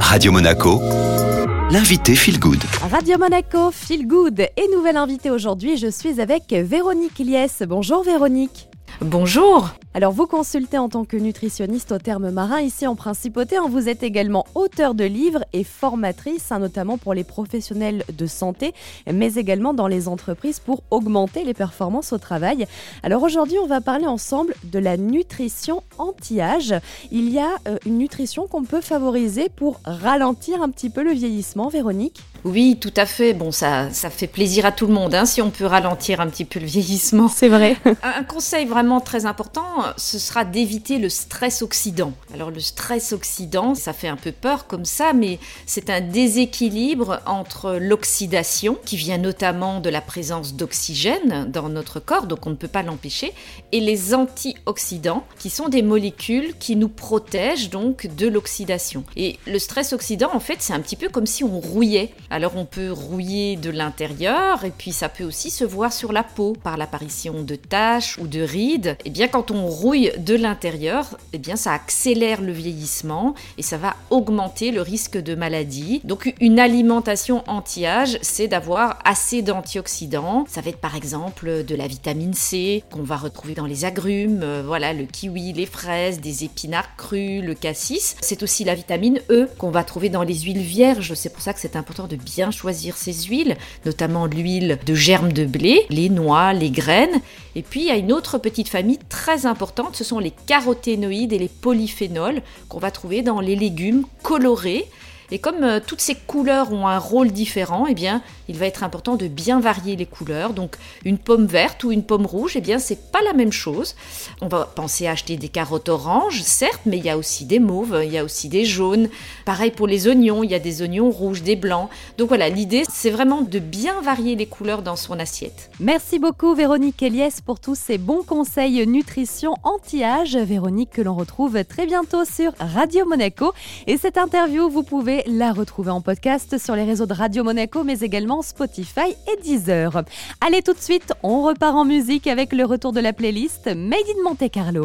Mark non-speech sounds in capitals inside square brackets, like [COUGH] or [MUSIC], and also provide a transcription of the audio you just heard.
Radio Monaco, l'invité Feel Good. Radio Monaco, Feel Good et nouvelle invitée aujourd'hui, je suis avec Véronique Liès. Bonjour Véronique. Bonjour alors vous consultez en tant que nutritionniste au terme marin ici en Principauté. Hein. vous êtes également auteur de livres et formatrice, hein, notamment pour les professionnels de santé, mais également dans les entreprises pour augmenter les performances au travail. Alors aujourd'hui, on va parler ensemble de la nutrition anti-âge. Il y a euh, une nutrition qu'on peut favoriser pour ralentir un petit peu le vieillissement, Véronique? Oui, tout à fait. Bon, ça, ça fait plaisir à tout le monde hein, si on peut ralentir un petit peu le vieillissement. C'est vrai. [LAUGHS] un conseil vraiment très important, ce sera d'éviter le stress oxydant. Alors le stress oxydant, ça fait un peu peur comme ça, mais c'est un déséquilibre entre l'oxydation, qui vient notamment de la présence d'oxygène dans notre corps, donc on ne peut pas l'empêcher, et les antioxydants, qui sont des molécules qui nous protègent donc de l'oxydation. Et le stress oxydant, en fait, c'est un petit peu comme si on rouillait. Alors on peut rouiller de l'intérieur, et puis ça peut aussi se voir sur la peau par l'apparition de taches ou de rides. Et bien quand on rouille de l'intérieur, eh bien ça accélère le vieillissement et ça va augmenter le risque de maladie. Donc une alimentation anti-âge, c'est d'avoir assez d'antioxydants. Ça va être par exemple de la vitamine C qu'on va retrouver dans les agrumes, euh, voilà le kiwi, les fraises, des épinards crus, le cassis. C'est aussi la vitamine E qu'on va trouver dans les huiles vierges. C'est pour ça que c'est important de bien choisir ses huiles, notamment l'huile de germe de blé, les noix, les graines. Et puis il y a une autre petite famille très importante, ce sont les caroténoïdes et les polyphénols qu'on va trouver dans les légumes colorés. Et comme euh, toutes ces couleurs ont un rôle différent, eh bien, il va être important de bien varier les couleurs. Donc, une pomme verte ou une pomme rouge, eh bien, c'est pas la même chose. On va penser à acheter des carottes oranges, certes, mais il y a aussi des mauves, il y a aussi des jaunes. Pareil pour les oignons, il y a des oignons rouges, des blancs. Donc voilà, l'idée, c'est vraiment de bien varier les couleurs dans son assiette. Merci beaucoup, Véronique Eliès, pour tous ces bons conseils nutrition anti-âge. Véronique, que l'on retrouve très bientôt sur Radio Monaco. Et cette interview, vous la retrouver en podcast sur les réseaux de Radio Monaco, mais également Spotify et Deezer. Allez, tout de suite, on repart en musique avec le retour de la playlist Made in Monte Carlo.